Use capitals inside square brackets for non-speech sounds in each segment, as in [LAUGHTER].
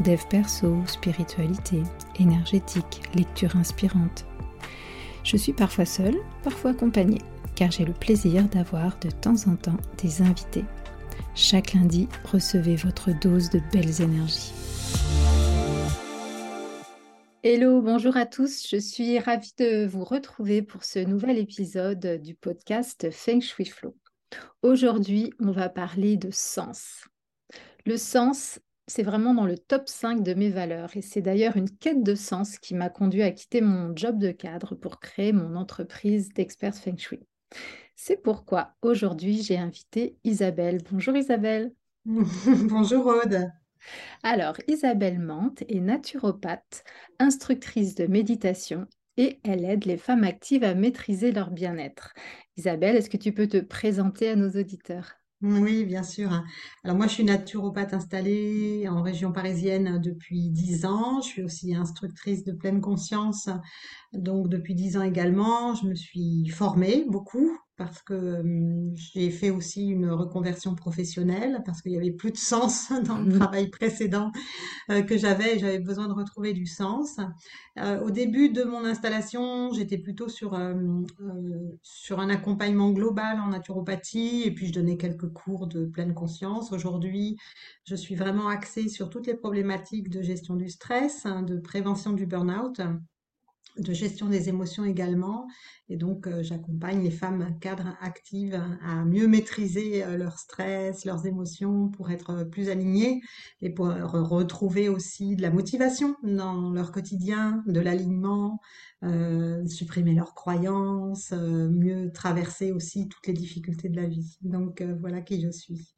dev perso, spiritualité, énergétique, lecture inspirante. Je suis parfois seule, parfois accompagnée, car j'ai le plaisir d'avoir de temps en temps des invités. Chaque lundi, recevez votre dose de belles énergies. Hello, bonjour à tous. Je suis ravie de vous retrouver pour ce nouvel épisode du podcast Feng Shui Flow. Aujourd'hui, on va parler de sens. Le sens, c'est vraiment dans le top 5 de mes valeurs et c'est d'ailleurs une quête de sens qui m'a conduit à quitter mon job de cadre pour créer mon entreprise d'experts Feng Shui. C'est pourquoi aujourd'hui j'ai invité Isabelle. Bonjour Isabelle. [LAUGHS] Bonjour Aude. Alors Isabelle Mante est naturopathe, instructrice de méditation et elle aide les femmes actives à maîtriser leur bien-être. Isabelle, est-ce que tu peux te présenter à nos auditeurs? Oui, bien sûr. Alors moi, je suis naturopathe installée en région parisienne depuis 10 ans. Je suis aussi instructrice de pleine conscience, donc depuis 10 ans également. Je me suis formée beaucoup parce que j'ai fait aussi une reconversion professionnelle parce qu'il y avait plus de sens [LAUGHS] dans le mmh. travail précédent que j'avais j'avais besoin de retrouver du sens. au début de mon installation, j'étais plutôt sur, sur un accompagnement global en naturopathie et puis je donnais quelques cours de pleine conscience. Aujourd'hui, je suis vraiment axée sur toutes les problématiques de gestion du stress, hein, de prévention du burn-out de gestion des émotions également. Et donc, euh, j'accompagne les femmes cadres actives à mieux maîtriser euh, leur stress, leurs émotions pour être plus alignées et pour retrouver aussi de la motivation dans leur quotidien, de l'alignement, euh, supprimer leurs croyances, mieux traverser aussi toutes les difficultés de la vie. Donc, voilà qui je suis.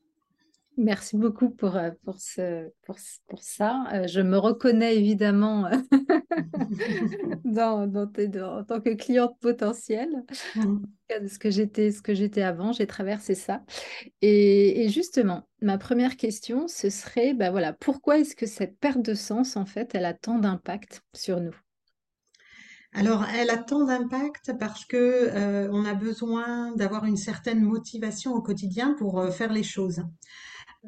Merci beaucoup pour, euh, pour, ce, pour, pour ça. Euh, je me reconnais évidemment euh, [LAUGHS] dans, dans en tant que cliente potentielle. Mmh. De ce que j'étais, ce que j'étais avant, j'ai traversé ça. Et, et, justement, ma première question, ce serait, bah voilà, pourquoi est-ce que cette perte de sens, en fait, elle a tant d'impact sur nous? Alors, elle a tant d'impact parce que on a besoin d'avoir une certaine motivation au quotidien pour faire les choses.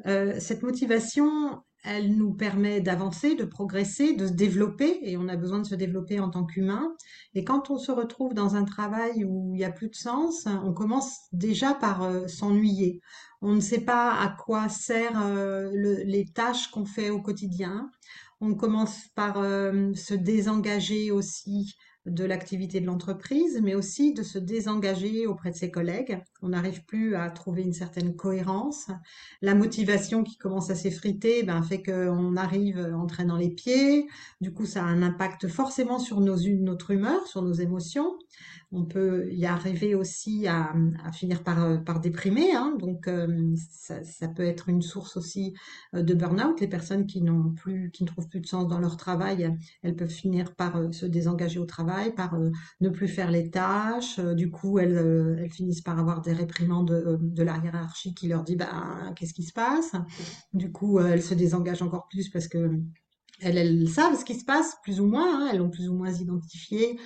Euh, cette motivation, elle nous permet d'avancer, de progresser, de se développer, et on a besoin de se développer en tant qu'humain. Et quand on se retrouve dans un travail où il n'y a plus de sens, on commence déjà par euh, s'ennuyer. On ne sait pas à quoi servent euh, les tâches qu'on fait au quotidien. On commence par se désengager aussi de l'activité de l'entreprise, mais aussi de se désengager auprès de ses collègues. On n'arrive plus à trouver une certaine cohérence. La motivation qui commence à s'effriter ben, fait qu'on arrive en traînant les pieds. Du coup, ça a un impact forcément sur nos, notre humeur, sur nos émotions. On peut y arriver aussi à, finir par, euh, déprimer. Hein. Donc, euh, ça, peut être une source aussi euh, de burn-out. Les personnes qui n'ont plus, qui ne trouvent plus de sens dans leur travail, elles peuvent finir par se désengager au travail, par ne plus faire les tâches. Du coup, elles, elles finissent par avoir des réprimandes de, de la hiérarchie qui leur dit bah, qu'est-ce qui se passe? Du coup, elles se désengagent encore plus parce que elles, savent ce qui se passe, plus ou moins, hein. elles l'ont plus ou moins identifié.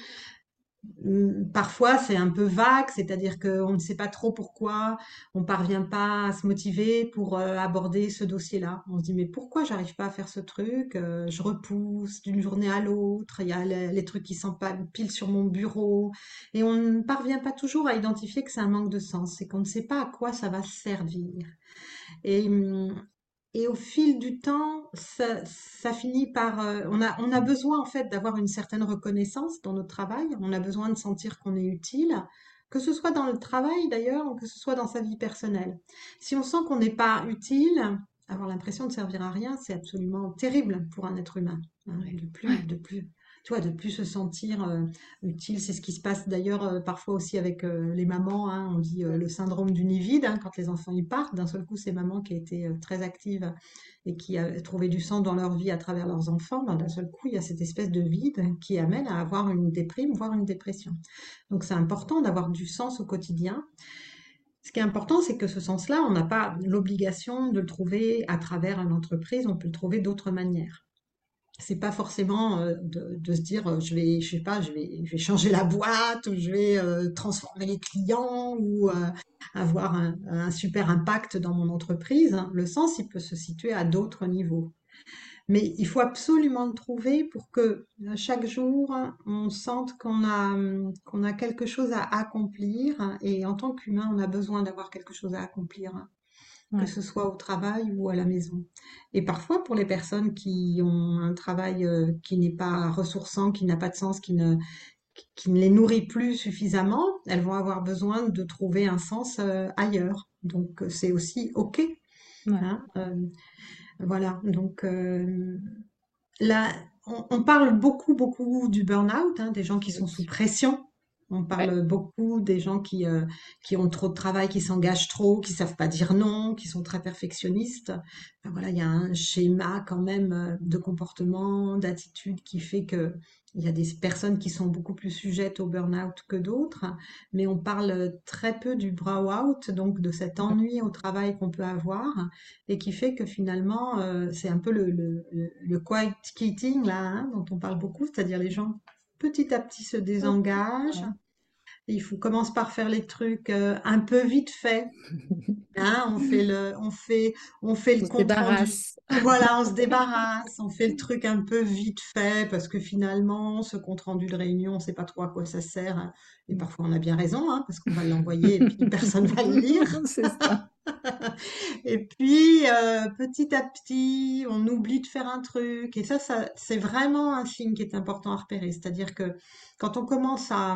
Hum, parfois, c'est un peu vague, c'est-à-dire qu'on ne sait pas trop pourquoi on ne parvient pas à se motiver pour euh, aborder ce dossier-là. On se dit, mais pourquoi j'arrive pas à faire ce truc euh, Je repousse d'une journée à l'autre, il y a les, trucs qui pile sur mon bureau, et on ne parvient pas toujours à identifier que c'est un manque de sens, c'est qu'on ne sait pas à quoi ça va servir. Et hum, et au fil du temps, ça, finit par... Euh, on, a, on a besoin en fait d'avoir une certaine reconnaissance dans notre travail. On a besoin de sentir qu'on est utile, que ce soit dans le travail d'ailleurs, ou que ce soit dans sa vie personnelle. Si on sent qu'on n'est pas utile, avoir l'impression de servir à rien, c'est absolument terrible pour un être humain. Hein, de plus, de plus, toi, de plus se sentir euh, utile. C'est ce qui se passe d'ailleurs euh, parfois aussi avec euh, les mamans. hein. On dit le syndrome du nid vide, hein, quand les enfants y partent. D'un seul coup, ces mamans qui étaient très actives et qui a trouvé du sens dans leur vie à travers leurs enfants, ben, d'un seul coup, il y a cette espèce de vide qui amène à avoir une déprime, voire une dépression. Donc c'est important d'avoir du sens au quotidien. Ce qui est important, c'est que ce sens-là, on n'a pas l'obligation de le trouver à travers une entreprise, on peut le trouver d'autres manières. C'est pas forcément euh, de, se dire euh, je vais pas changer la boîte ou je vais euh, transformer les clients ou avoir un, super impact dans mon entreprise. Le sens, il peut se situer à d'autres niveaux. Mais il faut absolument le trouver pour que chaque jour, on sente qu'on a, qu'on a quelque chose à accomplir. Et en tant qu'humain, on a besoin d'avoir quelque chose à accomplir, que ce soit au travail ou à la maison. Et parfois, pour les personnes qui ont un travail euh, qui n'est pas ressourçant, qui n'a pas de sens, qui ne, qui ne les nourrit plus suffisamment, elles vont avoir besoin de trouver un sens euh, ailleurs. Donc, c'est aussi OK. Hein, euh, voilà, donc euh, là, on, parle beaucoup, beaucoup du burn-out, hein, des gens qui sont sous pression. On parle beaucoup des gens qui, euh, qui ont trop de travail, qui s'engagent trop, qui savent pas dire non, qui sont très perfectionnistes. voilà, il y a un schéma quand même euh, de comportement, d'attitude qui fait que il y a des personnes qui sont beaucoup plus sujettes au burn-out que d'autres, mais on parle très peu du burn-out, donc de cet ennui au travail qu'on peut avoir, et qui fait que finalement, euh, c'est un peu le, le, le quiet quitting, là, hein, dont on parle beaucoup, c'est-à-dire les gens petit à petit se désengagent, il faut commence par faire les trucs euh, un peu vite fait. [LAUGHS] Hein, on fait le, on fait, on fait le compte Voilà, on se [LAUGHS] débarrasse. On fait le truc un peu vite fait parce que finalement, ce compte rendu de réunion, on sait pas trop à quoi ça sert. Et parfois, on a bien raison, hein, parce qu'on va l'envoyer et puis [LAUGHS] personne va le lire. C'est ça. Et puis, euh, petit à petit, on oublie de faire un truc. Et ça, ça, c'est vraiment un signe qui est important à repérer. C'est-à-dire que quand on commence à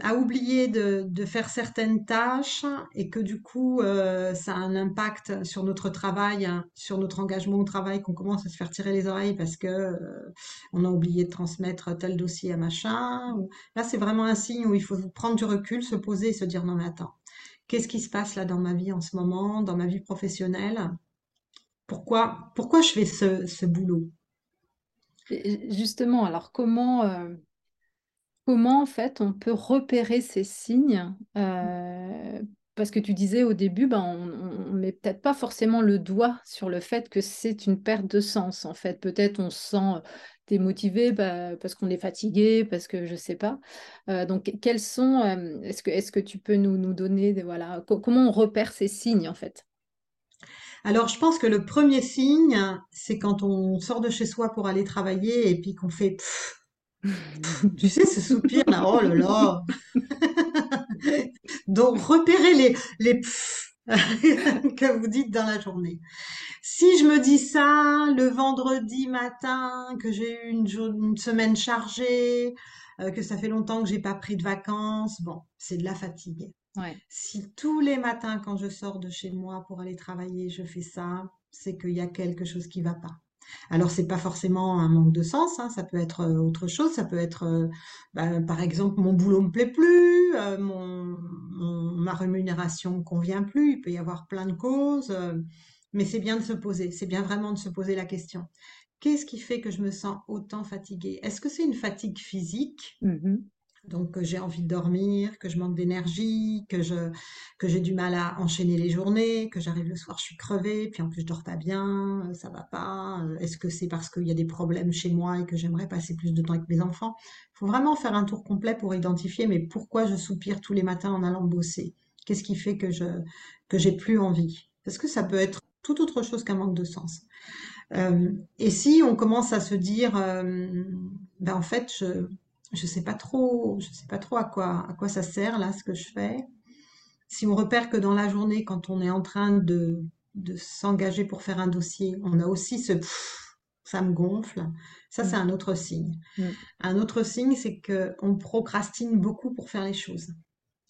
à oublier de, faire certaines tâches et que du coup euh, ça a un impact sur notre travail, hein, sur notre engagement au travail, qu'on commence à se faire tirer les oreilles parce que euh, on a oublié de transmettre tel dossier à machin. Là c'est vraiment un signe où il faut prendre du recul, se poser et se dire non mais attends, qu'est-ce qui se passe là dans ma vie en ce moment, dans ma vie professionnelle? Pourquoi pourquoi je fais ce, boulot? Justement, alors comment euh, Comment en fait on peut repérer ces signes euh, Parce que tu disais au début, ben, on ne met peut-être pas forcément le doigt sur le fait que c'est une perte de sens. En fait, peut-être on se sent démotivé bah, parce qu'on est fatigué, parce que je ne sais pas. Euh, donc, quels sont euh, Est-ce que, est que tu peux nous, nous donner des, voilà comment on repère ces signes en fait? Alors, je pense que le premier signe, c'est quand on sort de chez soi pour aller travailler et puis qu'on fait [LAUGHS] tu sais, ce soupir là, oh là là. [LAUGHS] [LAUGHS] Donc, repérez les, les [LAUGHS] que vous dites dans la journée. Si je me dis ça le vendredi matin, que j'ai eu une, une semaine chargée, euh, que ça fait longtemps que j'ai pas pris de vacances, bon, c'est de la fatigue. Si tous les matins, quand je sors de chez moi pour aller travailler, je fais ça, c'est qu'il y a quelque chose qui va pas. Alors c'est pas forcément un manque de sens, hein, ça peut être euh, autre chose, ça peut être euh, bah, par exemple mon boulot me plaît plus, euh, ma rémunération me convient plus, il peut y avoir plein de causes, mais c'est bien de se poser, c'est bien vraiment de se poser la question. Qu'est-ce qui fait que je me sens autant fatiguée? Est-ce que c'est une fatigue physique? Mmh donc que j'ai envie de dormir, que je manque d'énergie, que j'ai du mal à enchaîner les journées, que j'arrive le soir, je suis crevée, puis en plus je dors pas bien, euh, ça va pas. Euh, est-ce que c'est parce qu'il y a des problèmes chez moi et que j'aimerais passer plus de temps avec mes enfants? Il faut vraiment faire un tour complet pour identifier mais pourquoi je soupire tous les matins en allant bosser? Qu'est-ce qui fait que je que j'ai plus envie? Parce que ça peut être tout autre chose qu'un manque de sens. Euh, et si on commence à se dire, ben en fait, je, je sais pas trop, je sais pas trop à quoi, à quoi ça sert là, ce que je fais. Si on repère que dans la journée, quand on est en train de, de s'engager pour faire un dossier, on a aussi ce ça me gonfle. Ça, c'est mm. un autre signe. Mm. Un autre signe, c'est que on procrastine beaucoup pour faire les choses.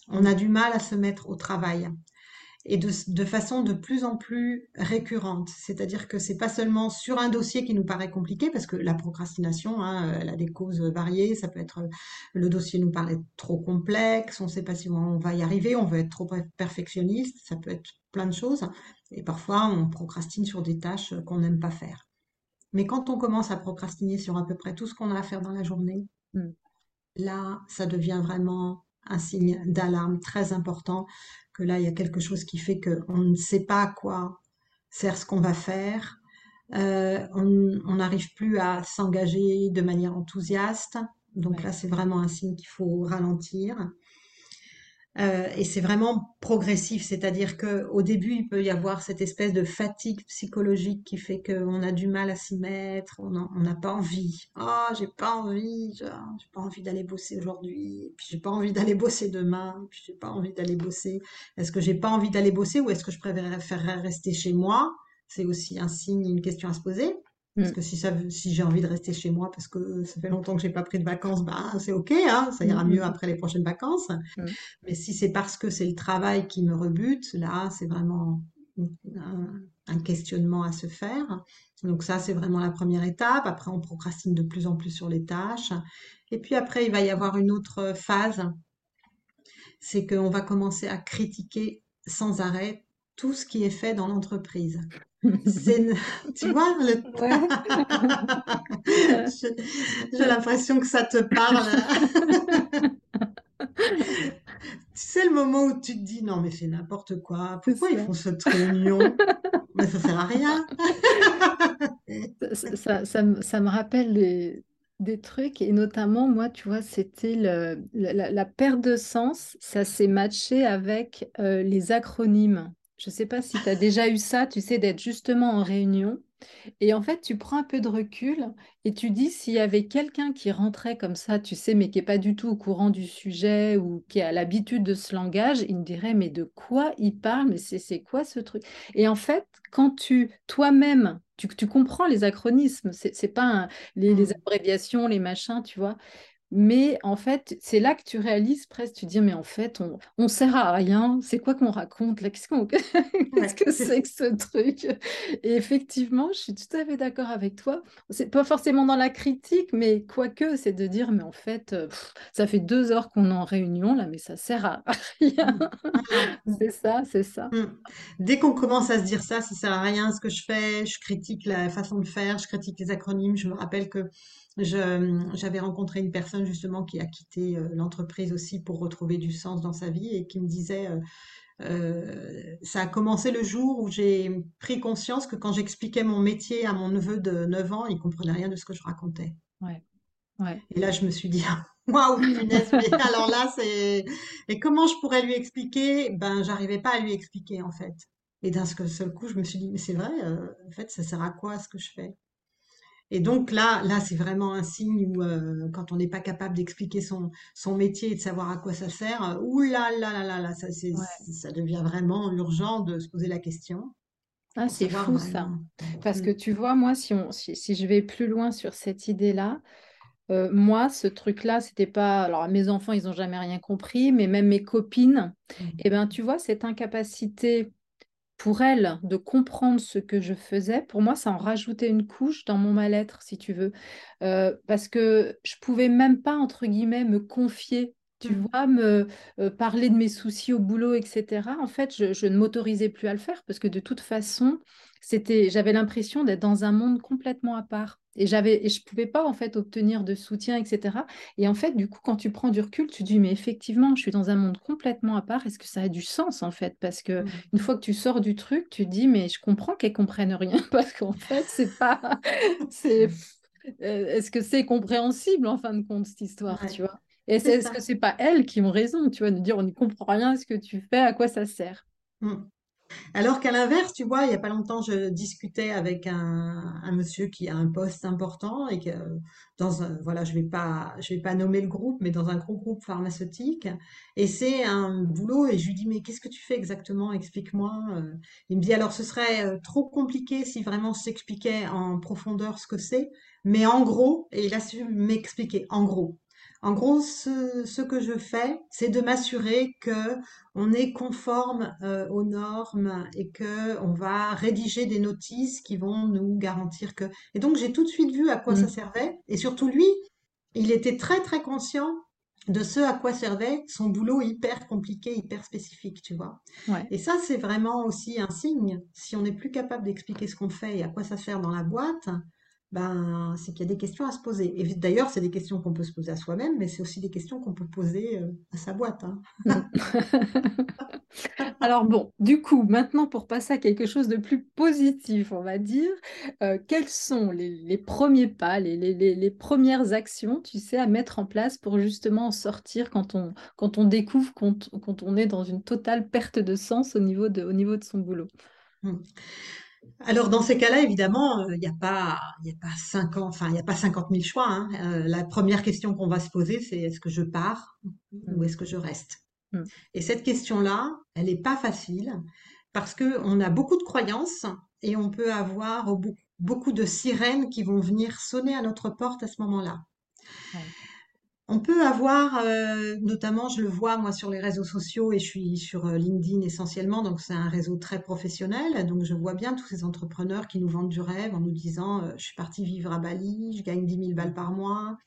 On a du mal à se mettre au travail. Et de, de façon de plus en plus récurrente. C'est-à-dire que c'est pas seulement sur un dossier qui nous paraît compliqué, parce que la procrastination, hein, elle a des causes variées. Ça peut être le dossier nous paraît trop complexe, on ne sait pas si on va y arriver, on veut être trop perfectionniste, ça peut être plein de choses. Et parfois, on procrastine sur des tâches qu'on n'aime pas faire. Mais quand on commence à procrastiner sur à peu près tout ce qu'on a à faire dans la journée, mm. là, ça devient vraiment un signe d'alarme très important que là, il y a quelque chose qui fait qu'on ne sait pas à quoi sert ce qu'on va faire. Euh, on n'arrive plus à s'engager de manière enthousiaste. Donc là, c'est vraiment un signe qu'il faut ralentir. Euh, et c'est vraiment progressif, c'est-à-dire qu'au début, il peut y avoir cette espèce de fatigue psychologique qui fait qu'on a du mal à s'y mettre, on n'a pas envie. Ah, oh, j'ai pas envie, j'ai pas envie d'aller bosser aujourd'hui, puis j'ai pas envie d'aller bosser demain, puis j'ai pas envie d'aller bosser. Est-ce que j'ai pas envie d'aller bosser ou est-ce que je préférerais rester chez moi? C'est aussi un signe, une question à se poser. Parce mm. que si, ça, si j'ai envie de rester chez moi parce que ça fait longtemps que j'ai pas pris de vacances, bah, c'est ok, hein, ça ira mieux mm. après les prochaines vacances. Mm. Mais si c'est parce que c'est le travail qui me rebute, là, c'est vraiment un, questionnement à se faire. Donc ça, c'est vraiment la première étape. Après, on procrastine de plus en plus sur les tâches. Et puis après, il va y avoir une autre phase, c'est qu'on va commencer à critiquer sans arrêt tout ce qui est fait dans l'entreprise. [LAUGHS] Tu vois, [LAUGHS] j'ai l'impression que ça te parle. [LAUGHS] tu sais le moment où tu te dis non mais c'est n'importe quoi, pourquoi ils font cette réunion Mais ça sert à rien. ça, ça, me rappelle des trucs et notamment moi tu vois c'était la, perte de sens, ça s'est matché avec euh, les acronymes. Je ne sais pas si tu as déjà eu ça, tu sais, d'être justement en réunion. Et en fait, tu prends un peu de recul et tu dis s'il y avait quelqu'un qui rentrait comme ça, tu sais, mais qui n'est pas du tout au courant du sujet ou qui a l'habitude de ce langage, il me dirait, mais de quoi il parle? Mais c'est quoi ce truc? Et en fait, quand tu, toi-même, tu, tu, comprends les acronismes, c'est pas les, les, mmh. abréviations, les machins, tu vois. Mais en fait, c'est là que tu réalises presque, tu dis, mais en fait, on, on sert à rien. C'est quoi qu'on raconte là? Qu'est-ce, [LAUGHS] que c'est que ce truc? Et effectivement, je suis tout à fait d'accord avec toi. C'est pas forcément dans la critique, mais quoique, c'est de dire, mais en fait, euh, ça fait deux heures qu'on est en réunion là, mais ça sert à [LAUGHS] rien. Mmh. c'est ça, c'est ça. Mmh. Dès qu'on commence à se dire ça, ça sert à rien ce que je fais, je critique la façon de faire, je critique les acronymes. Je me rappelle que j'avais rencontré une personne justement qui a quitté euh, l'entreprise aussi pour retrouver du sens dans sa vie et qui me disait euh, euh, ça a commencé le jour où j'ai pris conscience que quand j'expliquais mon métier à mon neveu de 9 ans, il comprenait rien de ce que je racontais. Ouais. Ouais. Et là, je me suis dit, [LAUGHS] waouh, punaise, mais alors là, c'est. Et comment je pourrais lui expliquer? Ben, j'arrivais pas à lui expliquer, en fait. Et d'un seul coup, je me suis dit, mais c'est vrai, en fait, ça sert à quoi ce que je fais? Et donc là, là, c'est vraiment un signe où euh, quand on n'est pas capable d'expliquer son, son métier et de savoir à quoi ça sert, euh, ouh là là là là, là ça, ça devient vraiment urgent de se poser la question. Ah, c'est fou ça. Parce que mm. tu vois, moi, si, on, si, si je vais plus loin sur cette idée-là, euh, moi, ce truc-là, c'était pas. Alors, mes enfants, ils n'ont jamais rien compris, mais même mes copines, mm. eh ben, tu vois, cette incapacité pour elle de comprendre ce que je faisais, pour moi, ça en rajoutait une couche dans mon mal-être, si tu veux. Euh, parce que je pouvais même pas, entre guillemets, me confier tu mmh. vois, me euh, parler de mes soucis au boulot, etc. En fait, je, je ne m'autorisais plus à le faire parce que de toute façon, c'était, j'avais l'impression d'être dans un monde complètement à part. Et j'avais, et je pouvais pas en fait obtenir de soutien, etc. Et en fait, du coup, quand tu prends du recul, tu dis mais effectivement, je suis dans un monde complètement à part. Est-ce que ça a du sens en fait? Parce que mmh. une fois que tu sors du truc, tu dis mais je comprends qu'elles comprennent rien [LAUGHS] parce qu'en fait, c'est pas, c'est, euh, est-ce que c'est compréhensible en fin de compte cette histoire, tu vois? Et est-ce que c'est pas elles qui ont raison, tu vois, de dire on n'y comprend rien à ce que tu fais, à quoi ça sert? Mmh. Alors qu'à l'inverse, tu vois, il n'y a pas longtemps, je discutais avec un, monsieur qui a un poste important et que dans un, voilà, je vais vais pas nommer le groupe, mais dans un gros groupe pharmaceutique. Et c'est un boulot et je lui dis, mais qu'est-ce que tu fais exactement? Explique-moi. Euh. Il me dit, alors ce serait euh, trop compliqué si vraiment je t'expliquais en profondeur ce que c'est, mais en gros, et il a su m'expliquer, en gros. En gros, ce, ce que je fais, c'est de m'assurer que on est conforme euh, aux normes et que on va rédiger des notices qui vont nous garantir que. Et donc, j'ai tout de suite vu à quoi ça Mm. servait. Et surtout, lui, il était très, très conscient de ce à quoi servait son boulot hyper compliqué, hyper spécifique, tu vois. Ouais. Et ça, c'est vraiment aussi un signe. Si on n'est plus capable d'expliquer ce qu'on fait et à quoi ça sert dans la boîte, ben, c'est qu'il y a des questions à se poser. Et d'ailleurs, c'est des questions qu'on peut se poser à soi-même, mais c'est aussi des questions qu'on peut poser euh, à sa boîte, hein. [LAUGHS] Alors bon, du coup, maintenant pour passer à quelque chose de plus positif, on va dire, euh, quels sont les, les premiers pas, les, les- les- les premières actions, tu sais, à mettre en place pour justement en sortir quand on, quand on découvre quand, quand on est dans une totale perte de sens au niveau de, au niveau de son boulot? Hmm. Alors, dans ces cas-là, évidemment, euh, il n'y a pas, il a pas 50, enfin, il n'y a pas 50 000 choix, hein. Euh, la première question qu'on va se poser, c'est est-ce que je pars ou Mm. est-ce que je reste? Mm. Et cette question-là, elle n'est pas facile parce que on a beaucoup de croyances et on peut avoir beau- beaucoup de sirènes qui vont venir sonner à notre porte à ce moment-là. Ouais. On peut avoir, euh, notamment, je le vois moi sur les réseaux sociaux et je suis sur euh, LinkedIn essentiellement, donc c'est un réseau très professionnel. Donc je vois bien tous ces entrepreneurs qui nous vendent du rêve en nous disant euh, je suis parti vivre à Bali, je gagne 10 000 balles par mois,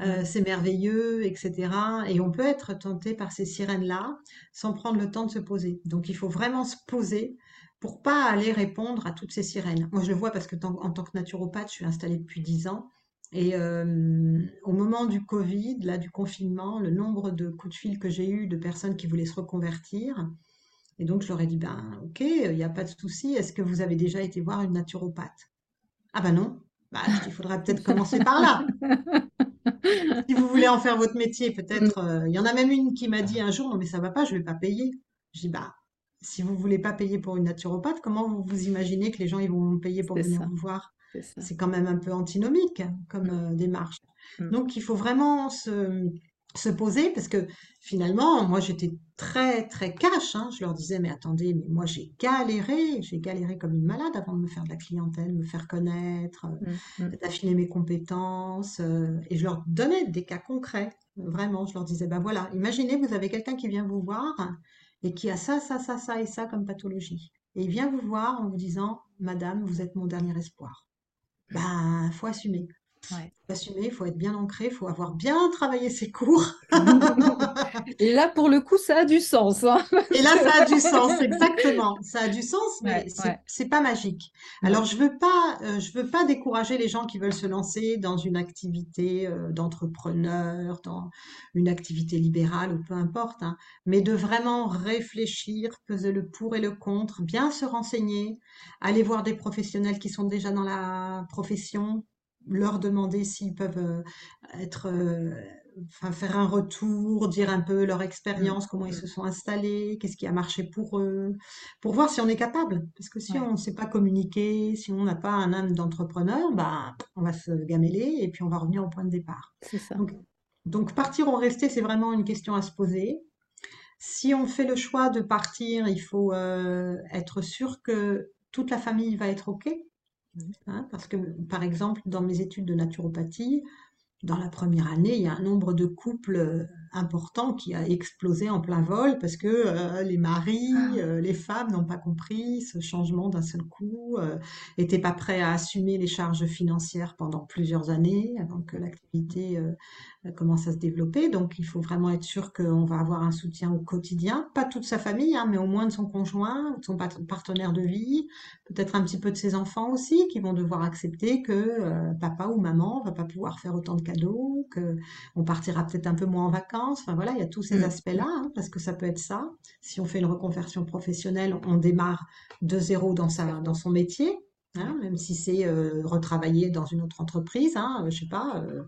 euh, c'est merveilleux, etc. Et on peut être tenté par ces sirènes-là sans prendre le temps de se poser. Donc il faut vraiment se poser pour pas aller répondre à toutes ces sirènes. Moi je le vois parce que en tant que naturopathe, je suis installée depuis 10 ans. Et euh, au moment du Covid, là, du confinement, le nombre de coups de fil que j'ai eu de personnes qui voulaient se reconvertir, et donc je leur ai dit, ben ok, il n'y a pas de souci, est-ce que vous avez déjà été voir une naturopathe? Ah ben non, bah, il faudra peut-être commencer par là. [LAUGHS] Si vous voulez en faire votre métier, Mm. peut-être, euh, il y en a même une qui m'a dit un jour, non mais ça va pas, je vais pas payer. Je dis, bah, si vous voulez pas payer pour une naturopathe, comment vous vous imaginez que les gens ils vont payer pour venir ça, vous voir? C'est quand même un peu antinomique comme Mm. euh, démarche. Mm. Donc, il faut vraiment se, se poser parce que finalement, moi, j'étais très, très cash. hein. Je leur disais, mais attendez, mais moi, j'ai galéré, j'ai galéré comme une malade avant de me faire de la clientèle, me faire connaître, euh, Mm. Mm. d'affiner mes compétences. euh, et je leur donnais des cas concrets. Vraiment, je leur disais, bah voilà, imaginez, vous avez quelqu'un qui vient vous voir et qui a ça, ça, ça, ça et ça comme pathologie. Et il vient vous voir en vous disant, Madame, vous êtes mon dernier espoir. Ben, faut assumer. Ouais. Faut assumer, il faut être bien ancré, il faut avoir bien travaillé ses cours. [LAUGHS] Et là, pour le coup, ça a du sens, hein, Et là, ça a du sens, exactement. Ça a du sens, mais Ouais, c'est ouais. pas magique. Alors, je veux pas, euh, je veux pas décourager les gens qui veulent se lancer dans une activité euh, d'entrepreneur, dans une activité libérale ou peu importe, hein, mais de vraiment réfléchir, peser le pour et le contre, bien se renseigner, aller voir des professionnels qui sont déjà dans la profession, leur demander s'ils peuvent euh, être, euh, enfin, faire un retour, dire un peu leur expérience, comment ils Mm. se sont installés, qu'est-ce qui a marché pour eux, pour voir si on est capable. Parce que si Ouais. on ne sait pas communiquer, si on n'a pas un âme d'entrepreneur, bah, on va se gameler et puis on va revenir au point de départ. C'est ça. Donc, donc partir ou rester, c'est vraiment une question à se poser. Si on fait le choix de partir, il faut euh, être sûr que toute la famille va être OK. Parce que, par exemple, dans mes études de naturopathie, dans la première année, il y a un nombre de couples euh, important qui a explosé en plein vol parce que euh, les maris, Ah. euh, les femmes n'ont pas compris ce changement d'un seul coup, euh, étaient pas prêts à assumer les charges financières pendant plusieurs années avant que l'activité euh, euh, commence à se développer. Donc, il faut vraiment être sûr qu'on va avoir un soutien au quotidien, pas toute sa famille, hein, mais au moins de son conjoint, de son partenaire de vie, peut-être un petit peu de ses enfants aussi, qui vont devoir accepter que euh, papa ou maman va pas pouvoir faire autant de cadeaux, que on partira peut-être un peu moins en vacances. Enfin voilà, il y a tous ces Mm. aspects-là, hein, parce que ça peut être ça. Si on fait une reconversion professionnelle, on démarre de zéro dans sa, dans son métier. hein, même si c'est euh, retravailler dans une autre entreprise, hein, je sais pas, euh,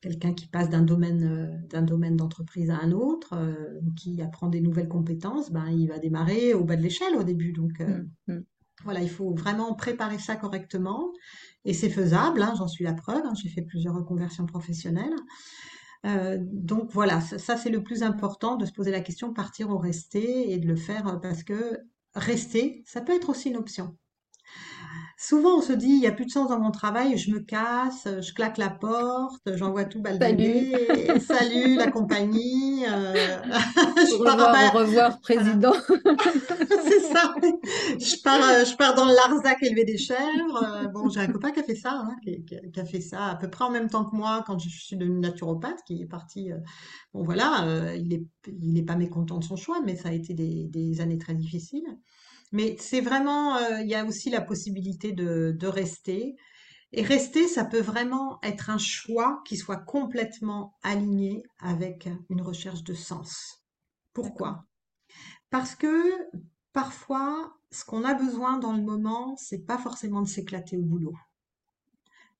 quelqu'un qui passe d'un domaine euh, d'un domaine d'entreprise à un autre, qui apprend des nouvelles compétences, ben il va démarrer au bas de l'échelle au début. Donc euh, Mm. Mm. voilà, il faut vraiment préparer ça correctement et c'est faisable, hein, j'en suis la preuve, j'ai fait plusieurs reconversions professionnelles. Euh, donc voilà, ça, ça, c'est le plus important, de se poser la question partir ou rester et de le faire euh, parce que rester, ça peut être aussi une option. Souvent, on se dit, il n'y a plus de sens dans mon travail, je me casse, je claque la porte, j'envoie tout Salut, baldinguer, [LAUGHS] salut la compagnie, euh, [LAUGHS] au je à revoir, au Ba- revoir, président. Je pars, euh, je pars dans le Larzac élever des chèvres. Euh, bon, j'ai un copain qui a fait ça, hein, qui, qui a fait ça à peu près en même temps que moi quand je suis devenue naturopathe, qui est parti. euh, bon, voilà, euh, il est, il est pas mécontent de son choix, mais ça a été des, des années très difficiles. Mais c'est vraiment, euh, il y a aussi la possibilité de, de rester. Et rester, ça peut vraiment être un choix qui soit complètement aligné avec une recherche de sens. Pourquoi? Parce que parfois, ce qu'on a besoin dans le moment, c'est pas forcément de s'éclater au boulot.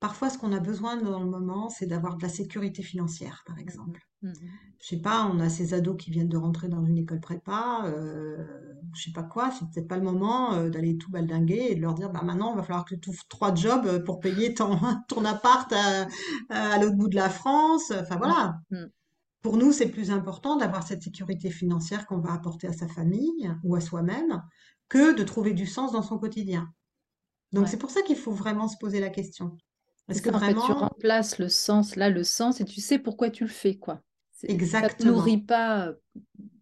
Parfois, ce qu'on a besoin dans le moment, c'est d'avoir de la sécurité financière, par exemple. Mhm. Je sais pas, on a ces ados qui viennent de rentrer dans une école prépa, euh, je sais pas quoi, c'est peut-être pas le moment euh, d'aller tout baldinguer et de leur dire, bah maintenant, il va falloir que tu ouvres trois jobs euh, pour payer ton, [LAUGHS] ton appart à, à l'autre bout de la France. Enfin voilà. Mhm. Pour nous, c'est plus important d'avoir cette sécurité financière qu'on va apporter à sa famille ou à soi-même que de trouver du sens dans son quotidien. Donc Ouais. c'est pour ça qu'il faut vraiment se poser la question. Est-ce que fait, tu vraiment, remplaces le sens, là, le sens, et tu sais pourquoi tu le fais, quoi. C'est- Ça te nourrit exactement, pas, euh,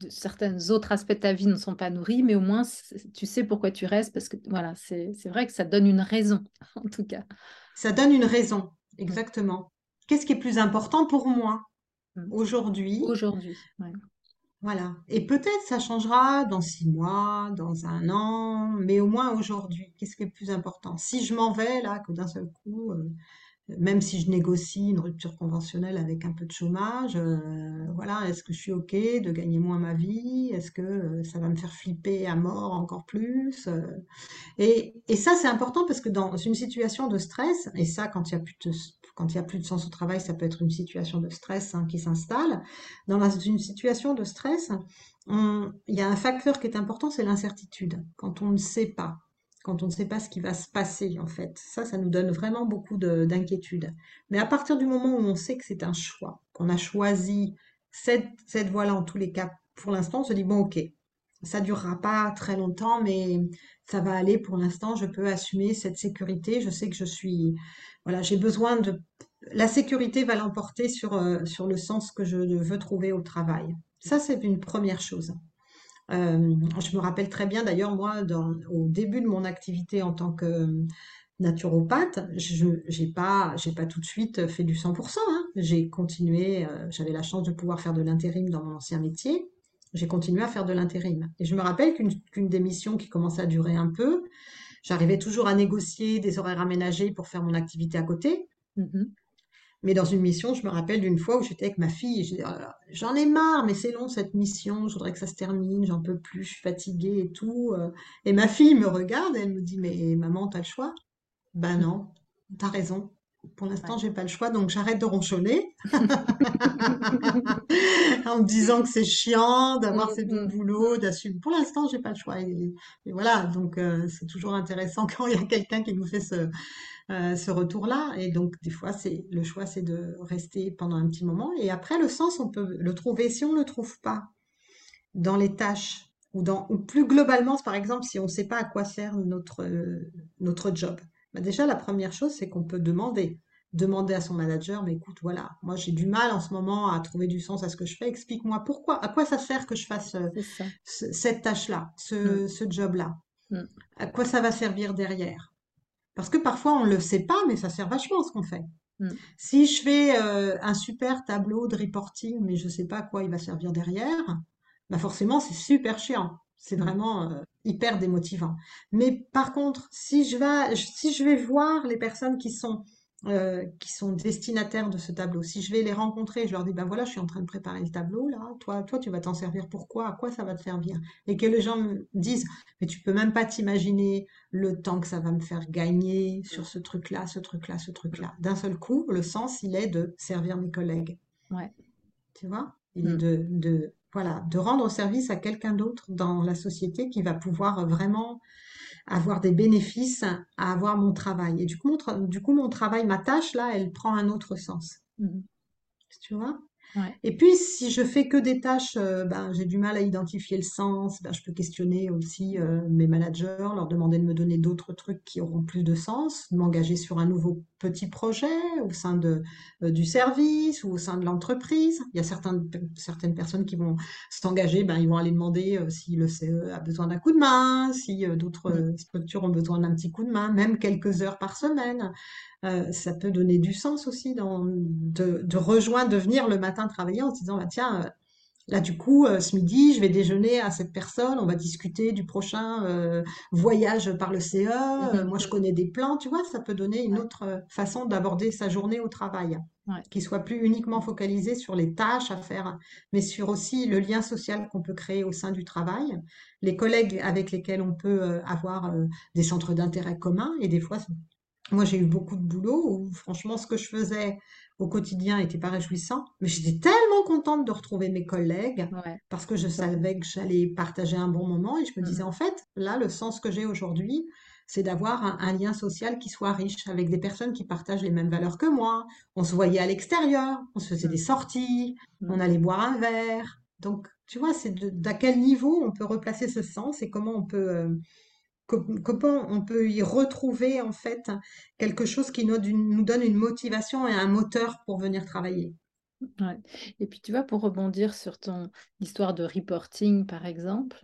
de certains autres aspects de ta vie ne sont pas nourris, mais au moins, tu sais pourquoi tu restes, parce que, voilà, c'est c'est vrai que ça donne une raison, [LAUGHS] en tout cas. ça donne une raison, Mm. exactement. Qu'est-ce qui est plus important pour moi? Aujourd'hui? Aujourd'hui, ouais. Voilà. Et peut-être ça changera dans six mois, dans un an, mais au moins aujourd'hui, qu'est-ce qui est le plus important? Si je m'en vais là, que d'un seul coup, euh, Même si je négocie une rupture conventionnelle avec un peu de chômage, euh, voilà, est-ce que je suis OK de gagner moins ma vie? Est-ce que euh, ça va me faire flipper à mort encore plus? Et, et ça, c'est important parce que dans une situation de stress, et ça, quand il y a plus de, quand il y a plus de sens au travail, ça peut être une situation de stress hein, qui s'installe. Dans une situation de stress, il y a un facteur qui est important, c'est l'incertitude. Quand on ne sait pas, quand on ne sait pas ce qui va se passer, en fait. Ça, ça nous donne vraiment beaucoup de- d'inquiétude. Mais à partir du moment où on sait que c'est un choix, qu'on a choisi cette, cette voie-là en tous les cas, pour l'instant, on se dit, bon, ok, ça durera pas très longtemps, mais ça va aller pour l'instant, je peux assumer cette sécurité. Je sais que je suis, voilà, j'ai besoin de, la sécurité va l'emporter sur, euh, le sens que je veux trouver au travail. Ça, c'est une première chose. Euh, je me rappelle très bien d'ailleurs, moi, au début de mon activité en tant que naturopathe, je j'ai pas, j'ai pas tout de suite fait du 100%, hein. J'ai continué, euh, j'avais la chance de pouvoir faire de l'intérim dans mon ancien métier. J'ai continué à faire de l'intérim. Et je me rappelle qu'une des missions qui commençait à durer un peu, j'arrivais toujours à négocier des horaires aménagés pour faire mon activité à côté. Mhm. Mais dans une mission, je me rappelle d'une fois où j'étais avec ma fille là, j'en ai marre, mais c'est long cette mission, je voudrais que ça se termine, j'en peux plus, je suis fatiguée et tout. euh. Et ma fille me regarde et elle me dit, mais maman, t'as le choix? Ben non, t'as raison. Pour l'instant, Ouais. j'ai pas le choix, donc j'arrête de ronchonner [LAUGHS] en me disant que c'est chiant d'avoir ces deux Mhm. boulots, d'assumer. Pour l'instant, j'ai pas le choix. Et, et voilà, donc euh, c'est toujours intéressant [LAUGHS] quand il y a quelqu'un qui nous fait ce, euh, ce retour-là. Et donc, des fois, c'est le choix, c'est de rester pendant un petit moment. Et après, le sens, on peut le trouver. Si on ne le trouve pas dans les tâches ou dans, ou plus globalement, par exemple, si on ne sait pas à quoi sert notre, euh, notre job, bah déjà, la première chose, c'est qu'on peut demander. Demander à son manager, mais écoute, voilà, moi j'ai du mal en ce moment à trouver du sens à ce que je fais. Explique-moi pourquoi, à quoi ça sert que je fasse euh, ce- cette tâche-là, Mm. ce, ce job-là? Mm. À quoi ça va servir derrière? Parce que parfois on ne le sait pas, mais ça sert vachement ce qu'on fait. Mm. Si je fais euh, un super tableau de reporting, mais je ne sais pas à quoi il va servir derrière, bah forcément c'est super chiant. C'est Mm. vraiment euh, hyper démotivant. Mais par contre, si je vais, si je vais voir les personnes qui sont euh, qui sont destinataires de ce tableau, si je vais les rencontrer, je leur dis ben voilà, je suis en train de préparer le tableau là. Toi, toi, tu vas t'en servir pourquoi? À quoi ça va te servir? Et que les gens me disent mais tu peux même pas t'imaginer le temps que ça va me faire gagner sur ce truc-là, ce truc-là, ce truc-là. D'un seul coup, le sens, il est de servir mes collègues. Ouais. Tu vois? Il est Mm. de, de, voilà, de rendre service à quelqu'un d'autre dans la société qui va pouvoir vraiment avoir des bénéfices à avoir mon travail. Et du coup, mon, du coup, mon travail, ma tâche, là, elle prend un autre sens. Mm. Tu vois? Et puis, si je fais que des tâches, euh, ben, j'ai du mal à identifier le sens. Ben, je peux questionner aussi euh, mes managers, leur demander de me donner d'autres trucs qui auront plus de sens, de m'engager sur un nouveau petit projet au sein de, euh, du service ou au sein de l'entreprise. Il y a certaines, certaines personnes qui vont s'engager, ben, ils vont aller demander si le CE a besoin d'un coup de main, si d'autres structures ont besoin d'un petit coup de main, même quelques heures par semaine. Euh, ça peut donner du sens aussi dans, de, de, rejoindre, de venir le matin travailler en se disant, bah, tiens, euh, là du coup, euh, ce midi, je vais déjeuner à cette personne, on va discuter du prochain voyage par le CE, moi je connais des plans, tu vois, ça peut donner une autre façon d'aborder sa journée au travail, qui soit plus uniquement focalisée sur les tâches à faire, mais sur aussi le lien social qu'on peut créer au sein du travail, les collègues avec lesquels on peut avoir des centres d'intérêt communs, et des fois moi, j'ai eu beaucoup de boulot où, franchement, ce que je faisais au quotidien n'était pas réjouissant, mais j'étais tellement contente de retrouver mes collègues parce que je savais que j'allais partager un bon moment et je me disais, mmh. en fait, là, le sens que j'ai aujourd'hui, c'est d'avoir un, lien social qui soit riche avec des personnes qui partagent les mêmes valeurs que moi. On se voyait à l'extérieur, on se faisait des mmh. sorties, on mmh. allait boire un verre. Donc, tu vois, c'est d'à quel niveau on peut replacer ce sens et comment on peut euh, comment on peut y retrouver en fait quelque chose qui nous, donne une motivation et un moteur pour venir travailler? Et puis tu vois, pour rebondir sur ton histoire de reporting, par exemple,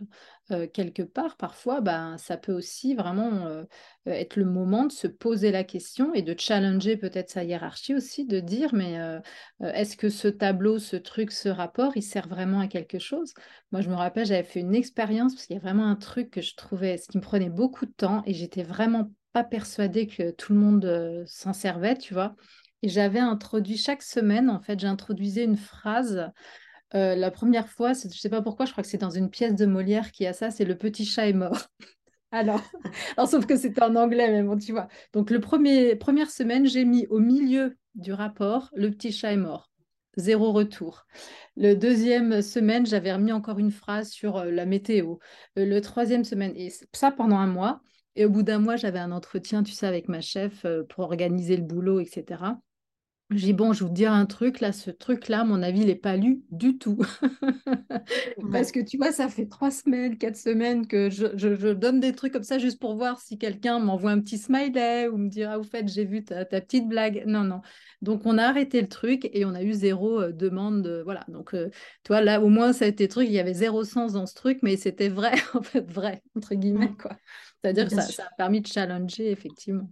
euh, quelque part, parfois, ben, ça peut aussi vraiment euh, être le moment de se poser la question et de challenger peut-être sa hiérarchie aussi, de dire, mais euh, est-ce que ce tableau, ce truc, ce rapport, il sert vraiment à quelque chose? Moi, je me rappelle, j'avais fait une expérience parce qu'il y a vraiment un truc que je trouvais, ce qui me prenait beaucoup de temps et j'étais vraiment pas persuadée que tout le monde s'en servait, tu vois? Et j'avais introduit chaque semaine, en fait, j'introduisais une phrase. Euh, la première fois, je ne sais pas pourquoi, je crois que c'est dans une pièce de Molière qui a ça, c'est le petit chat est mort. [LAUGHS] [LAUGHS] alors, sauf que c'était en anglais, mais bon, tu vois. Donc, le premier, première semaine, j'ai mis au milieu du rapport, le petit chat est mort. Zéro retour. Le deuxième semaine, j'avais remis encore une phrase sur euh, la météo. Euh, le troisième semaine, et ça pendant un mois. Et au bout d'un mois, j'avais un entretien, tu sais, avec ma chef pour organiser le boulot, etc. J'ai bon, je vous dire un truc, là, ce truc-là, mon avis, il n'est pas lu du tout. [LAUGHS] Parce que tu vois, ça fait trois semaines, quatre semaines que je, donne des trucs comme ça juste pour voir si quelqu'un m'envoie un petit smiley ou me dira, ah, au fait, j'ai vu ta, petite blague. Non, non. Donc, on a arrêté le truc et on a eu zéro euh, demande. voilà. Donc, euh, tu vois, là, au moins, ça a été truc. Il y avait zéro sens dans ce truc, mais c'était vrai, [LAUGHS] en fait, vrai, entre guillemets, quoi. C'est-à-dire que ça, ça a permis de challenger, effectivement.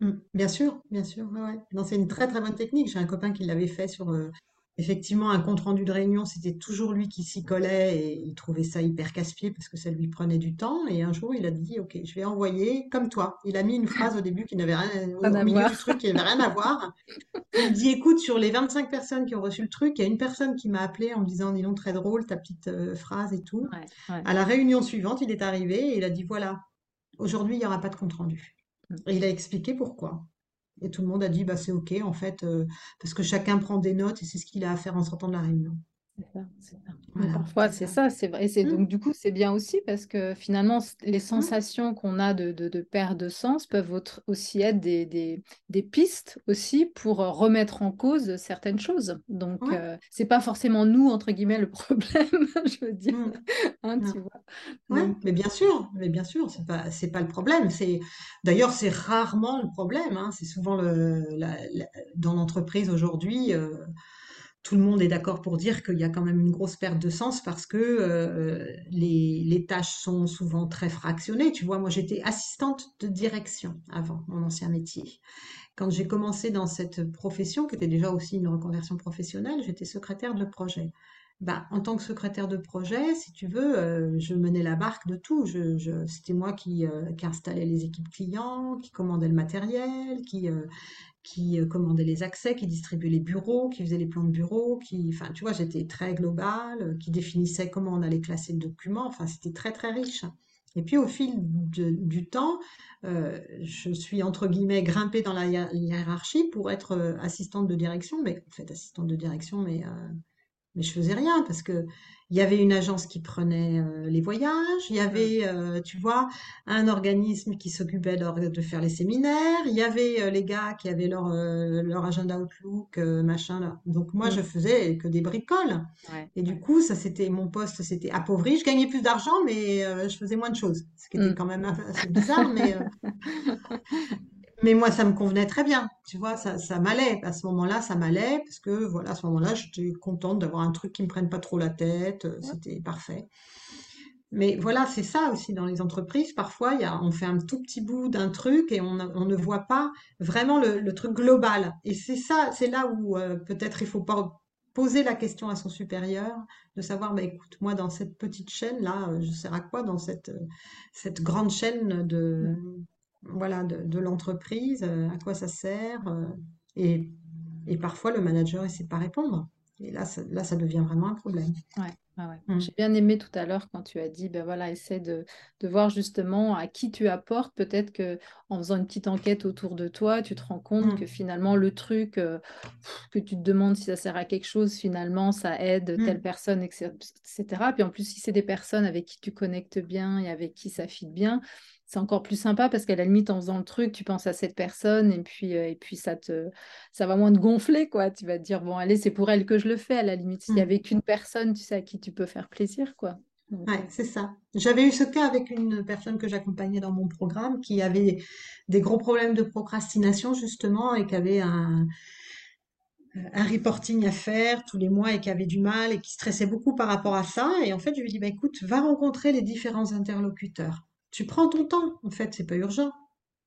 Mmh. Bien sûr, bien sûr, ouais, Non, c'est une très très bonne technique. J'ai un copain qui l'avait fait sur euh, effectivement un compte rendu de réunion. C'était toujours lui qui s'y collait et il trouvait ça hyper casse-pied parce que ça lui prenait du temps. Et un jour, il a dit, OK, je vais envoyer comme toi. Il a mis une phrase au début qui n'avait rien, au, milieu du truc qui n'avait rien à voir. Il dit, écoute, sur les 25 personnes qui ont reçu le truc, il y a une personne qui m'a appelé en me disant, dis donc, très drôle, ta petite euh, phrase et tout. À la réunion suivante, il est arrivé et il a dit, voilà, aujourd'hui, il n'y aura pas de compte rendu. Il a expliqué pourquoi. Et tout le monde a dit, bah, c'est OK, en fait, euh, parce que chacun prend des notes et c'est ce qu'il a à faire en sortant de la réunion. C'est ça, parfois, c'est ça, c'est vrai. C'est, mmh. Donc, du coup, c'est bien aussi parce que finalement, les mmh. sensations qu'on a de, de, de, perte de sens peuvent aussi être des, des, des, pistes aussi pour euh, remettre en cause certaines choses. Donc, euh, c'est pas forcément nous, entre guillemets, le [LAUGHS] problème, je veux dire. Mmh. Hein, tu vois. mais bien sûr, mais bien sûr, c'est pas, c'est pas le problème. C'est, d'ailleurs, c'est rarement le problème. Hein. C'est souvent le, dans l'entreprise aujourd'hui. Euh, tout le monde est d'accord pour dire qu'il y a quand même une grosse perte de sens parce que euh, les, tâches sont souvent très fractionnées. Tu vois, moi j'étais assistante de direction avant mon ancien métier. Quand j'ai commencé dans cette profession, qui était déjà aussi une reconversion professionnelle, j'étais secrétaire de projet. Bah, en tant que secrétaire de projet, si tu veux, euh, je menais la barque de tout. C'était moi qui, euh, qui installais les équipes clients, qui commandait le matériel, qui, qui euh, commandait les accès, qui distribuait les bureaux, qui faisait les plans de bureau, qui, enfin, tu vois, j'étais très globale, euh, qui définissait comment on allait classer le document. Enfin, c'était très très riche. Et puis au fil du temps, euh, je suis entre guillemets grimpée dans la hiérarchie pour être assistante de direction, mais en fait assistante de direction, mais mais je faisais rien parce que il y avait une agence qui prenait euh, les voyages, il y avait, euh, tu vois, un organisme qui s'occupait de, faire les séminaires, il y avait euh, les gars qui avaient leur, leur agenda Outlook, machin là. Donc moi, Mm. je faisais que des bricoles. Ouais, Et du coup, ça c'était mon poste, c'était appauvri. Je gagnais plus d'argent, mais je faisais moins de choses, ce qui était Mm. quand même assez bizarre, mais [LAUGHS] mais moi, ça me convenait très bien. Tu vois, ça, ça m'allait. À ce moment-là, ça m'allait parce que, voilà, à ce moment-là, j'étais contente d'avoir un truc qui me prenne pas trop la tête. euh, Ouais. C'était parfait. Mais voilà, c'est ça aussi dans les entreprises. Parfois, y a, on fait un tout petit bout d'un truc et on, ne voit pas vraiment le, le truc global. Et c'est ça, c'est là où euh, peut-être il faut pas poser la question à son supérieur, de savoir, bah, écoute, moi, dans cette petite chaîne-là, euh, je sers à quoi dans cette, cette grande chaîne de, Mm. Voilà, de, de l'entreprise, euh, à quoi ça sert? euh, et, et parfois, le manager, il sait pas répondre. Et là, ça, là, ça devient vraiment un problème. Ouais, ouais, ouais. Mm. J'ai bien aimé tout à l'heure quand tu as dit, ben voilà, essaie de, de voir justement à qui tu apportes. Peut-être que en faisant une petite enquête autour de toi, tu te rends compte que Mm. finalement le truc euh, que tu te demandes si ça sert à quelque chose, finalement ça aide telle Mm. personne, etc. etc. Puis en plus, si c'est des personnes avec qui tu connectes bien et avec qui ça fit bien, c'est encore plus sympa parce qu'à la limite, en faisant le truc, tu penses à cette personne et puis, euh, et puis ça te, ça va moins te gonfler, quoi. Tu vas te dire, bon, allez, c'est pour elle que je le fais. À la limite, s'il y Mm. avait qu'une personne, tu sais, à qui tu peux faire plaisir, quoi. Donc, Ouais, euh, c'est ça. J'avais eu ce cas avec une personne que j'accompagnais dans mon programme qui avait des gros problèmes de procrastination justement et qui avait un, un reporting à faire tous les mois et qui avait du mal et qui stressait beaucoup par rapport à ça. Et en fait, je lui ai dit, bah, écoute, va rencontrer les différents interlocuteurs. Tu prends ton temps, en fait, c'est pas urgent.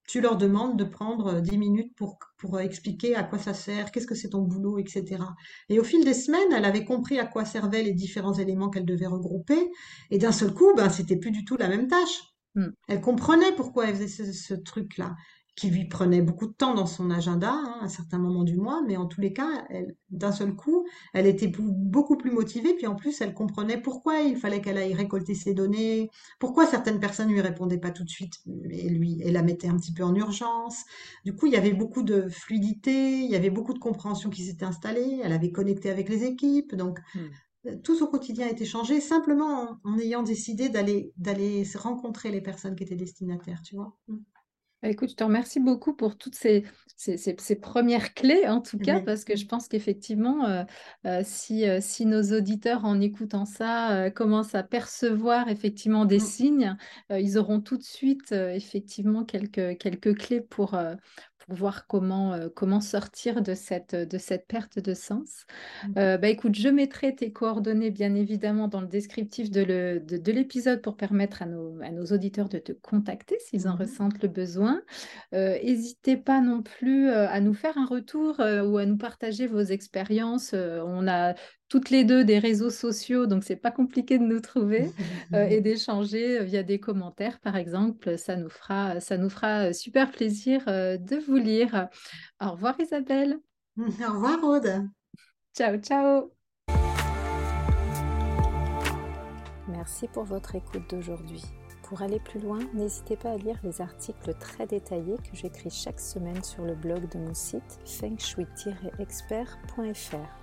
Tu leur demandes de prendre euh, 10 minutes pour, pour euh, expliquer à quoi ça sert, qu'est-ce que c'est ton boulot, etc. Et au fil des semaines, elle avait compris à quoi servaient les différents éléments qu'elle devait regrouper. Et d'un seul coup, ben, c'était plus du tout la même tâche. hmm. Elle comprenait pourquoi elle faisait ce, ce truc-là, qui lui prenait beaucoup de temps dans son agenda, hein, à certains moments du mois, mais en tous les cas, d'un seul coup, elle était beaucoup plus motivée, puis en plus, elle comprenait pourquoi il fallait qu'elle aille récolter ses données, pourquoi certaines personnes lui répondaient pas tout de suite, et lui, et la mettait un petit peu en urgence. Du coup, il y avait beaucoup de fluidité, il y avait beaucoup de compréhension qui s'était installée, elle avait connecté avec les équipes, donc Hmm. euh, tout son quotidien a été changé simplement en, en ayant décidé d'aller rencontrer les personnes qui étaient destinataires, tu vois. Mm. Bah, Écoute, je te remercie beaucoup pour toutes ces, ces, ces- ces premières clés, en tout cas, Oui. parce que je pense qu'effectivement, euh, euh, si, euh, si nos auditeurs, en écoutant ça, commencent à percevoir effectivement des Mm. signes, ils auront tout de suite, effectivement, quelques, quelques clés pour, pour voir comment, euh, comment sortir de cette, de cette perte de sens. Mm. Euh, bah, écoute, je mettrai tes coordonnées, bien évidemment, dans le descriptif de le- de- de l'épisode pour permettre à nos, à nos auditeurs de te contacter s'ils en Mhm. ressentent le besoin. Euh, N'hésitez pas non plus à nous faire un retour ou à nous partager vos expériences. On a toutes les deux des réseaux sociaux, donc c'est pas compliqué de nous trouver [LAUGHS] euh, et d'échanger euh, via des commentaires, par exemple. Ça nous fera, ça nous fera euh, super plaisir euh, de vous lire. Au revoir Isabelle. [LAUGHS] Au revoir, Aude. Ciao, ciao. Merci pour votre écoute d'aujourd'hui. Pour aller plus loin, n'hésitez pas à lire les articles très détaillés que j'écris chaque semaine sur le blog de mon site fengshui-expert.fr.